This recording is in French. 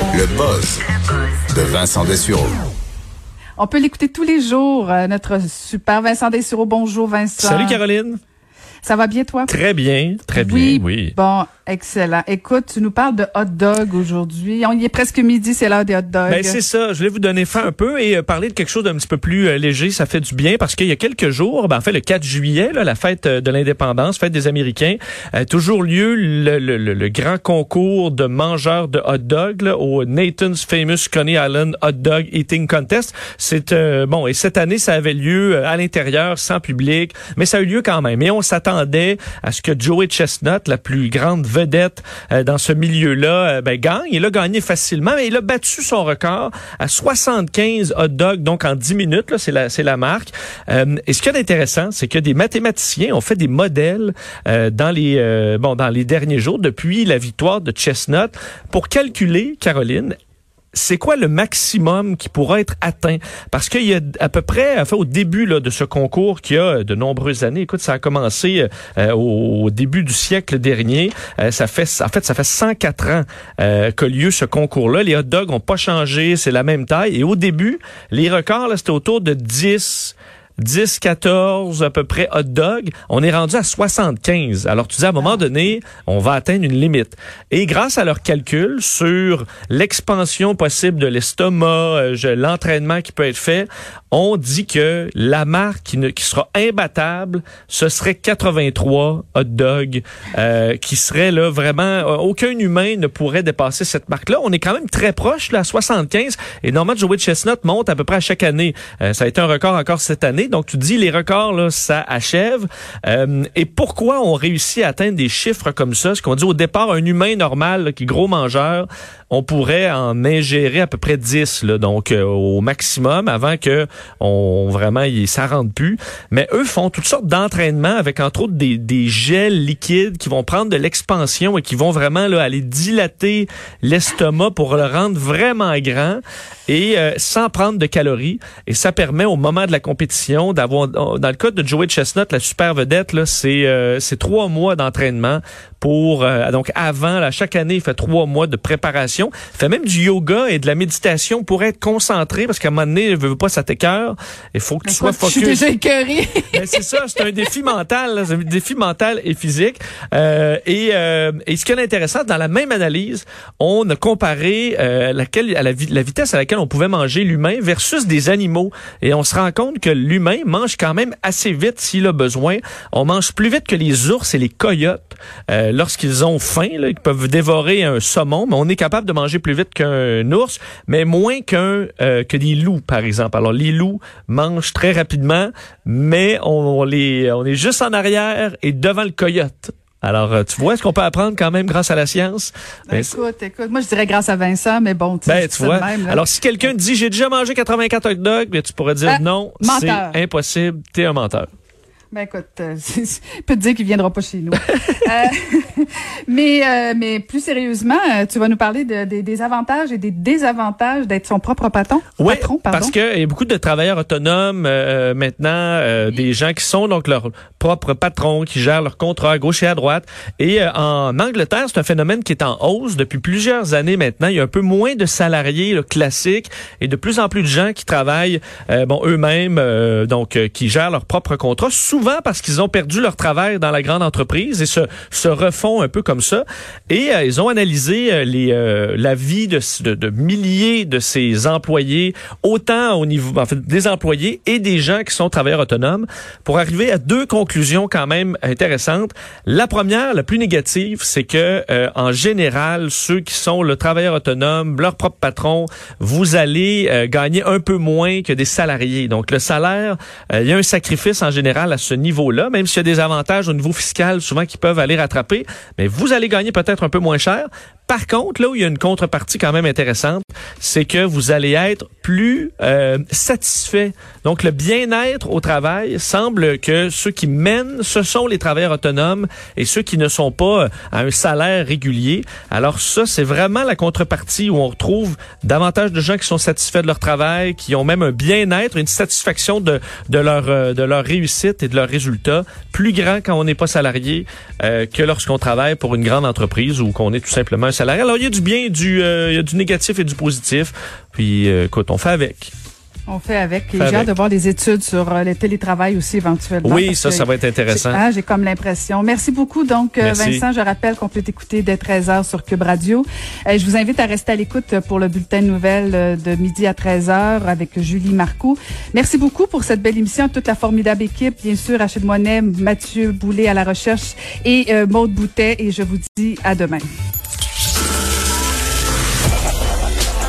Le buzz de Vincent Dessureau. On peut l'écouter tous les jours, euh, notre super Vincent Dessureau. Bonjour Vincent. Salut Caroline. Ça va bien toi? Très bien, très Oui, bien, oui. Bon, excellent. Écoute, tu nous parles de hot dog aujourd'hui. On y est presque midi, c'est l'heure des hot dogs. Ben, c'est ça. Je voulais vous donner faim un peu et euh, parler de quelque chose d'un petit peu plus euh, léger. Ça fait du bien parce qu'il y a quelques jours, ben, en fait, le 4 juillet, là, la fête euh, de l'indépendance, fête des Américains, a toujours lieu le, le- le- le grand concours de mangeurs de hot dog là, au Nathan's Famous Coney Island Hot Dog Eating Contest. C'est euh, bon et cette année, ça avait lieu euh, à l'intérieur, sans public, mais ça a eu lieu quand même. Et on à ce que Joey Chestnut, la plus grande vedette euh, dans ce milieu-là, euh, ben, gagne. Il a gagné facilement, mais il a battu son record à 75 hot dogs, donc en 10 minutes. C'est la, marque. Euh, et ce qui est intéressant, c'est que des mathématiciens ont fait des modèles euh, dans les bon dans les derniers jours depuis la victoire de Chestnut pour calculer, Caroline, c'est quoi le maximum qui pourra être atteint? Parce qu'il y a à peu près, enfin, au début là, de ce concours qui a de nombreuses années, écoute, ça a commencé euh, au début du siècle dernier. Euh, ça fait, en fait, ça fait 104 ans euh, qu'a lieu ce concours-là. Les hot dogs ont pas changé, c'est la même taille. Et au début, les records, c'était autour de 10, 10, 14 à peu près hot dogs. On est rendu à 75. Alors tu dis à un moment donné, on va atteindre une limite. Et grâce à leurs calculs sur l'expansion possible de l'estomac, euh, l'entraînement qui peut être fait, on dit que la marque qui, ne- sera imbattable, ce serait 83 hot dogs euh, qui serait là vraiment euh, aucun humain ne pourrait dépasser cette marque-là. On est quand même très proche là, à 75 et normalement Joey Chestnut monte à peu près à chaque année. Euh, ça a été un record encore cette année. Donc tu dis les records là, ça achève. Euh, et pourquoi on réussit à atteindre des chiffres comme ça? Ce qu'on dit au départ un humain normal qui est gros mangeur, on pourrait en ingérer à peu près 10 là, donc euh, au maximum avant que on vraiment il, ça rentre plus. Mais eux font toutes sortes d'entraînements avec entre autres des, des gels liquides qui vont prendre de l'expansion et qui vont vraiment là, aller dilater l'estomac pour le rendre vraiment grand et euh, sans prendre de calories. Et ça permet au moment de la compétition d'avoir, dans le cas de Joey Chestnut, la super vedette, là, c'est euh, c'est trois mois d'entraînement pour euh, donc avant là, chaque année il fait trois mois de préparation. Il fait même du yoga et de la méditation pour être concentré parce qu'à un moment donné, il veut pas ça t'écœure. Il faut que tu sois Écoute, Je suis focus. déjà. Ben, c'est ça, c'est un défi mental, là, c'est un défi mental et physique. Euh, et, euh, et ce qui est intéressant, dans la même analyse, on a comparé euh, laquelle, à la, vi- la vitesse à laquelle on pouvait manger l'humain versus des animaux. Et on se rend compte que l'humain mange quand même assez vite s'il a besoin. On mange plus vite que les ours et les coyotes euh, lorsqu'ils ont faim. Ils peuvent dévorer un saumon, mais on est capable de manger plus vite qu'un ours, mais moins qu'un euh, que des loups, par exemple. Alors les loups mangent très rapidement, mais on, on on est juste en arrière et devant le coyote. Alors, euh, tu vois ce qu'on peut apprendre quand même grâce à la science? Ben, écoute, écoute, moi je dirais grâce à Vincent, mais bon, tu, ben, tu vois. même. Alors, si quelqu'un te dit j'ai déjà mangé 84 hot dogs, ben, tu pourrais dire Ah, non, c'est impossible, t'es un menteur. Ben écoute, euh, je peux te dire qu'il viendra pas chez nous. Euh, mais euh, mais plus sérieusement, euh, tu vas nous parler de- des- des avantages et des désavantages d'être son propre patron. Oui, patron, pardon. parce qu'il y a beaucoup de travailleurs autonomes euh, maintenant, euh, des gens qui sont donc leur propre patron, qui gèrent leur contrat à gauche et à droite. Et euh, en Angleterre, c'est un phénomène qui est en hausse depuis plusieurs années maintenant. Il y a un peu moins de salariés là, classiques et de plus en plus de gens qui travaillent, euh, bon, eux-mêmes, euh, donc euh, qui gèrent leur propre contrat, souvent parce qu'ils ont perdu leur travail dans la grande entreprise et se, se refont un peu comme ça. Et euh, ils ont analysé euh, les, euh, la vie de, de, de milliers de ces employés, autant au niveau en fait, des employés et des gens qui sont travailleurs autonomes, pour arriver à deux conclusions quand même intéressantes. La première, la plus négative, c'est que euh, en général, ceux qui sont le travailleur autonome, leur propre patron, vous allez euh, gagner un peu moins que des salariés. Donc le salaire, euh, il y a un sacrifice en général à ce niveau-là, même s'il y a des avantages au niveau fiscal souvent qui peuvent aller rattraper, mais vous allez gagner peut-être un peu moins cher. Par contre, là où il y a une contrepartie quand même intéressante, c'est que vous allez être plus euh, satisfait. Donc le bien-être au travail semble que ceux qui mènent, ce sont les travailleurs autonomes et ceux qui ne sont pas euh, à un salaire régulier. Alors ça, c'est vraiment la contrepartie où on retrouve davantage de gens qui sont satisfaits de leur travail, qui ont même un bien-être, une satisfaction de, de leur euh, de leur réussite et de leurs résultats plus grand quand on n'est pas salarié euh, que lorsqu'on travaille pour une grande entreprise ou qu'on est tout simplement salariale. Alors, il y a du bien, du, il y a du négatif et du positif. Puis, écoute, on fait avec. On fait avec. J'ai hâte de voir des études sur le télétravail aussi éventuellement. Oui, ça, ça va être intéressant. Ah, j'ai comme l'impression. Merci beaucoup. Donc, Vincent, je rappelle qu'on peut t'écouter dès 13h sur Cube Radio. je vous invite à rester à l'écoute pour le bulletin de nouvelles de midi à 13h avec Julie Marcoux. Merci beaucoup pour cette belle émission. Toute la formidable équipe, bien sûr, Achille Moinet, Mathieu Boulet à la recherche et euh, Maude Boutet. Et je vous dis à demain.